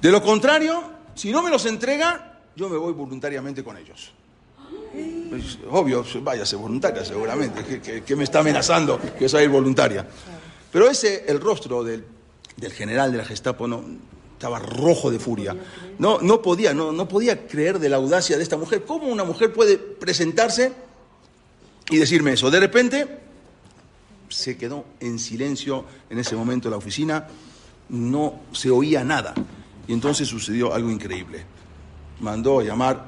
De lo contrario, si no me los entrega, yo me voy voluntariamente con ellos. Obvio, váyase voluntaria seguramente, que, me está amenazando que soy voluntaria. Pero ese, el rostro del, general de la Gestapo no, estaba rojo de furia. No, no podía, no, no podía creer de la audacia de esta mujer. ¿Cómo una mujer puede presentarse y decirme eso? De repente se quedó en silencio en ese momento en la oficina, no se oía nada. Y entonces sucedió algo increíble. Mandó a llamar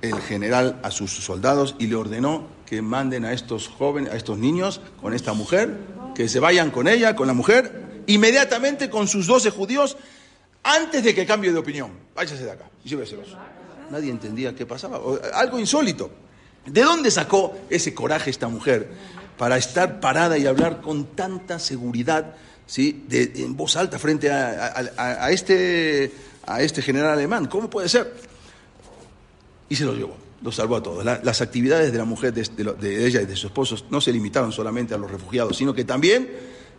el general a sus soldados y le ordenó que manden a estos jóvenes, a estos niños con esta mujer, que se vayan con ella, con la mujer, inmediatamente con sus doce judíos, antes de que cambie de opinión. Váyase de acá lléveselos. Nadie entendía qué pasaba. Algo insólito. ¿De dónde sacó ese coraje esta mujer para estar parada y hablar con tanta seguridad, ¿sí? en voz alta frente a, este, a este general alemán? ¿Cómo puede ser? y se los llevó, los salvó a todos. las actividades de la mujer, de, ella y de sus esposos, no se limitaron solamente a los refugiados, sino que también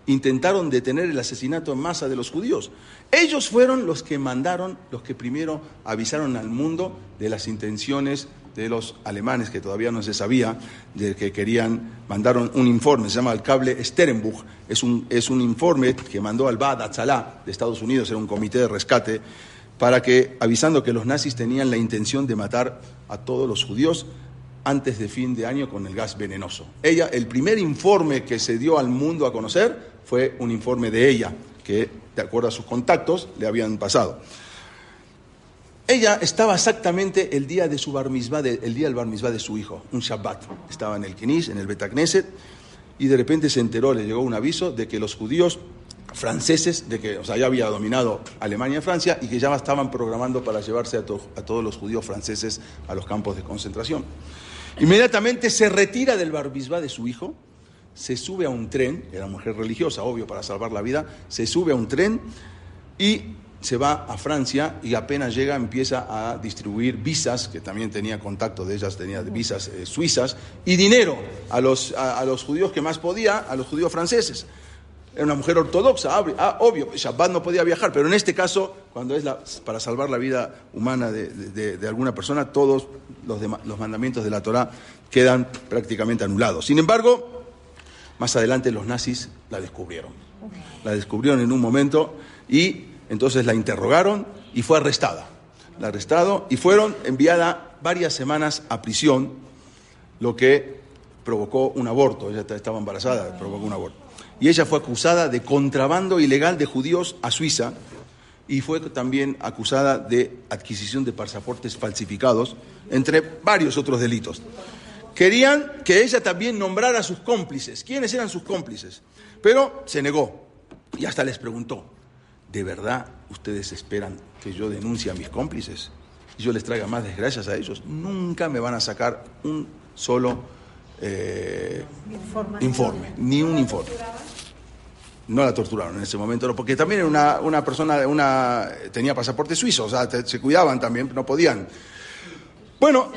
intentaron detener el asesinato en masa de los judíos. Ellos fueron los que mandaron, los que primero avisaron al mundo de las intenciones de los alemanes, que todavía no se sabía, de que querían, mandaron un informe, se llama el cable Sterenbuch, es un, es un informe que mandó al Bad Atzalá de Estados Unidos, era un comité de rescate, para que, avisando que los nazis tenían la intención de matar a todos los judíos antes de fin de año con el gas venenoso. Ella, el primer informe que se dio al mundo a conocer fue un informe de ella, que de acuerdo a sus contactos le habían pasado. Ella estaba exactamente el día de su bar el día del bar de su hijo, un Shabbat. Estaba en el Knis, en el Betagneset, y de repente se enteró, le llegó un aviso de que los judíos franceses, de que o sea, ya había dominado Alemania y Francia y que ya estaban programando para llevarse a, todos los judíos franceses a los campos de concentración. Inmediatamente se retira del barbisbá de su hijo, se sube a un tren, era mujer religiosa, obvio, para salvar la vida, se sube a un tren y se va a Francia y apenas llega empieza a distribuir visas, que también tenía contacto de ellas, tenía visas eh, suizas, y dinero a los, a, los judíos que más podía, a los judíos franceses. Era una mujer ortodoxa, ah, obvio, Shabbat no podía viajar, pero en este caso, cuando es la, para salvar la vida humana de, alguna persona, todos los, los mandamientos de la Torah quedan prácticamente anulados. Sin embargo, más adelante los nazis la descubrieron. La descubrieron en un momento y entonces la interrogaron y fue arrestada. La arrestado y fueron enviada varias semanas a prisión, lo que provocó un aborto. Ella estaba embarazada, provocó un aborto. Y ella fue acusada de contrabando ilegal de judíos a Suiza y fue también acusada de adquisición de pasaportes falsificados, entre varios otros delitos. Querían que ella también nombrara a sus cómplices. ¿Quiénes eran sus cómplices? Pero se negó y hasta les preguntó, ¿de verdad ustedes esperan que yo denuncie a mis cómplices y yo les traiga más desgracias a ellos? Nunca me van a sacar un solo eh, informe, ni un informe. No la torturaron en ese momento, porque también era una, persona, una, tenía pasaporte suizo, o sea, se cuidaban también, no podían. Bueno,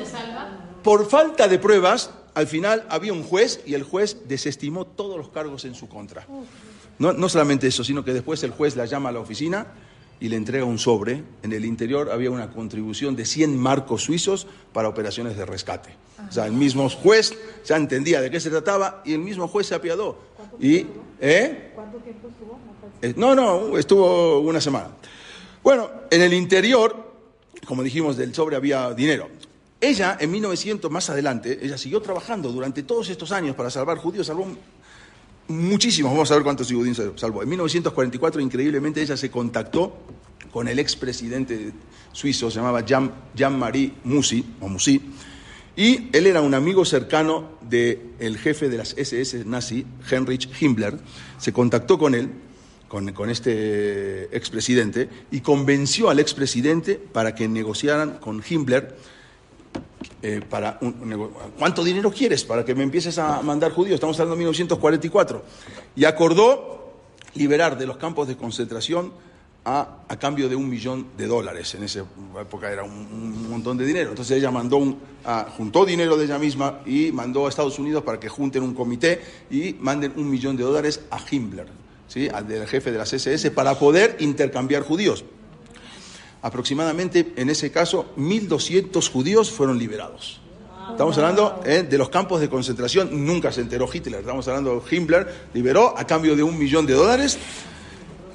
por falta de pruebas, al final había un juez y el juez desestimó todos los cargos en su contra. No, no solamente eso, sino que después el juez la llama a la oficina y le entrega un sobre. En el interior había una contribución de 100 marcos suizos para operaciones de rescate. O sea, el mismo juez ya entendía de qué se trataba y el mismo juez se apiadó. Y, ¿eh? ¿Cuánto tiempo estuvo? Eh, no, no, estuvo una semana. Bueno, en el interior, como dijimos, del sobre había dinero. Ella, en 1900, más adelante, ella siguió trabajando durante todos estos años para salvar judíos, salvó muchísimos, vamos a ver cuántos judíos salvó. En 1944, increíblemente, ella se contactó con el expresidente suizo, se llamaba Jean-Marie Musi, o Musi, y él era un amigo cercano del jefe de las SS nazi, Heinrich Himmler, se contactó con él, con, con este expresidente, y convenció al expresidente para que negociaran con Himmler eh, para ¿cuánto dinero quieres para que me empieces a mandar judíos? Estamos hablando de 1944. Y acordó liberar de los campos de concentración a, a, cambio de un millón de dólares. En esa época era un, montón de dinero. Entonces ella mandó un, juntó dinero de ella misma y mandó a Estados Unidos para que junten un comité y manden un millón de dólares a Himmler, ¿sí? al del jefe de las SS, para poder intercambiar judíos aproximadamente, en ese caso, 1.200 judíos fueron liberados. Estamos hablando eh, de los campos de concentración, nunca se enteró Hitler, estamos hablando de Himmler, liberó a cambio de un millón de dólares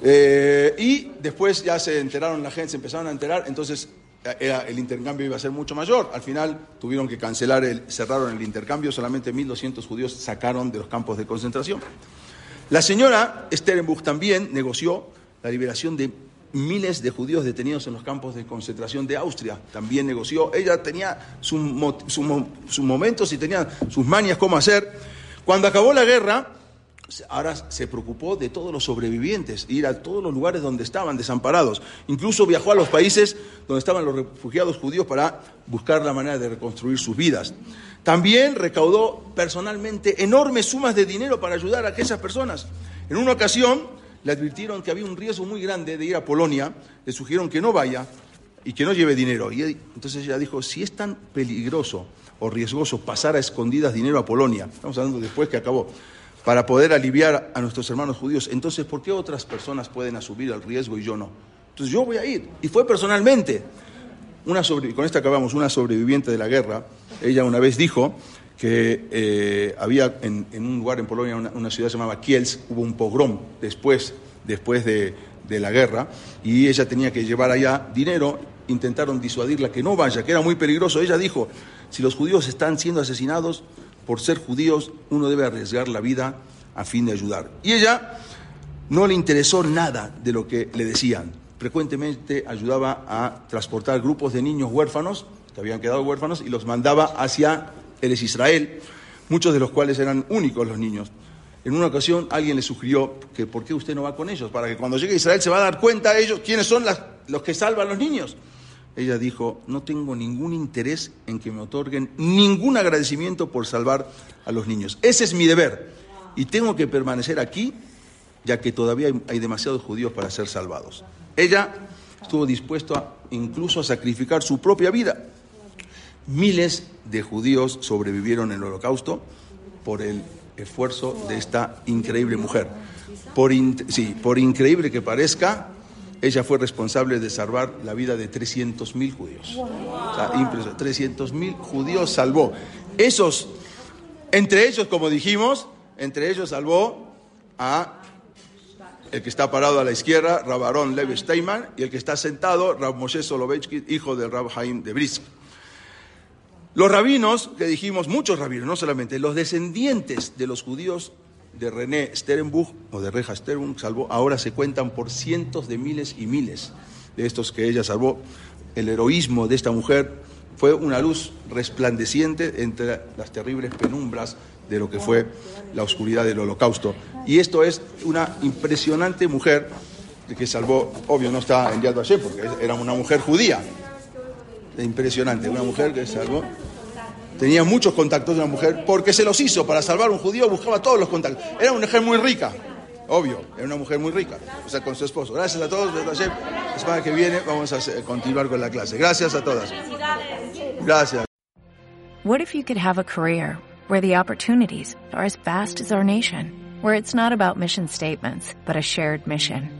eh, y después ya se enteraron la gente, se empezaron a enterar, entonces eh, el intercambio iba a ser mucho mayor. Al final tuvieron que cancelar, el, cerraron el intercambio, solamente 1.200 judíos sacaron de los campos de concentración. La señora Sterenbuch también negoció la liberación de miles de judíos detenidos en los campos de concentración de Austria. También negoció. Ella tenía sus momentos y tenía sus manias cómo hacer. Cuando acabó la guerra, ahora se preocupó de todos los sobrevivientes, ir a todos los lugares donde estaban desamparados. Incluso viajó a los países donde estaban los refugiados judíos para buscar la manera de reconstruir sus vidas. También recaudó personalmente enormes sumas de dinero para ayudar a aquellas personas. En una ocasión, le advirtieron que había un riesgo muy grande de ir a Polonia, le sugirieron que no vaya y que no lleve dinero. Y entonces ella dijo, si es tan peligroso o riesgoso pasar a escondidas dinero a Polonia, estamos hablando después que acabó, para poder aliviar a nuestros hermanos judíos, entonces ¿por qué otras personas pueden asumir el riesgo y yo no? Entonces yo voy a ir. Y fue personalmente. Una con esta acabamos, una sobreviviente de la guerra, ella una vez dijo que eh, había en, un lugar en Polonia, una, ciudad llamada Kielce, hubo un pogrom después, después de, la guerra, y ella tenía que llevar allá dinero, intentaron disuadirla que no vaya, que era muy peligroso. Ella dijo, si los judíos están siendo asesinados por ser judíos, uno debe arriesgar la vida a fin de ayudar. Y ella no le interesó nada de lo que le decían. Frecuentemente ayudaba a transportar grupos de niños huérfanos, que habían quedado huérfanos, y los mandaba hacia es Israel, muchos de los cuales eran únicos los niños. En una ocasión alguien le sugirió que por qué usted no va con ellos, para que cuando llegue Israel se va a dar cuenta ellos quiénes son los que salvan a los niños. Ella dijo, no tengo ningún interés en que me otorguen ningún agradecimiento por salvar a los niños. Ese es mi deber y tengo que permanecer aquí ya que todavía hay, hay demasiados judíos para ser salvados. Ella estuvo dispuesta incluso a sacrificar su propia vida. Miles de judíos sobrevivieron en el holocausto por el esfuerzo de esta increíble mujer. Por, sí, por increíble que parezca, ella fue responsable de salvar la vida de 300.000 judíos. O sea, impresionante. 300.000 judíos salvó. Esos, entre ellos, como dijimos, entre ellos salvó a el que está parado a la izquierda, Rabarón Levi Steinman, y el que está sentado, Rab Moshe Soloveitchik, hijo de Rab Haim de Brisk. Los rabinos, que dijimos, muchos rabinos, no solamente, los descendientes de los judíos de René Sterenbuch o de Reja Sterenbuch salvó, ahora se cuentan por cientos de miles y miles de estos que ella salvó. El heroísmo de esta mujer fue una luz resplandeciente entre las terribles penumbras de lo que fue la oscuridad del holocausto. Y esto es una impresionante mujer que salvó, obvio no está en Yad Vashem porque era una mujer judía, impresionante, una mujer que salvó. Tenía muchos contactos de una mujer porque se los hizo para salvar a un judío, buscaba todos los contactos. Era una mujer muy rica, obvio, era una mujer muy rica, o sea, con su esposo. Gracias a todos. La semana que viene vamos a continuar con la clase. Gracias a todas. Gracias. What if you could have a career where the opportunities are as vast as our nation, where it's not about mission statements, but a shared mission?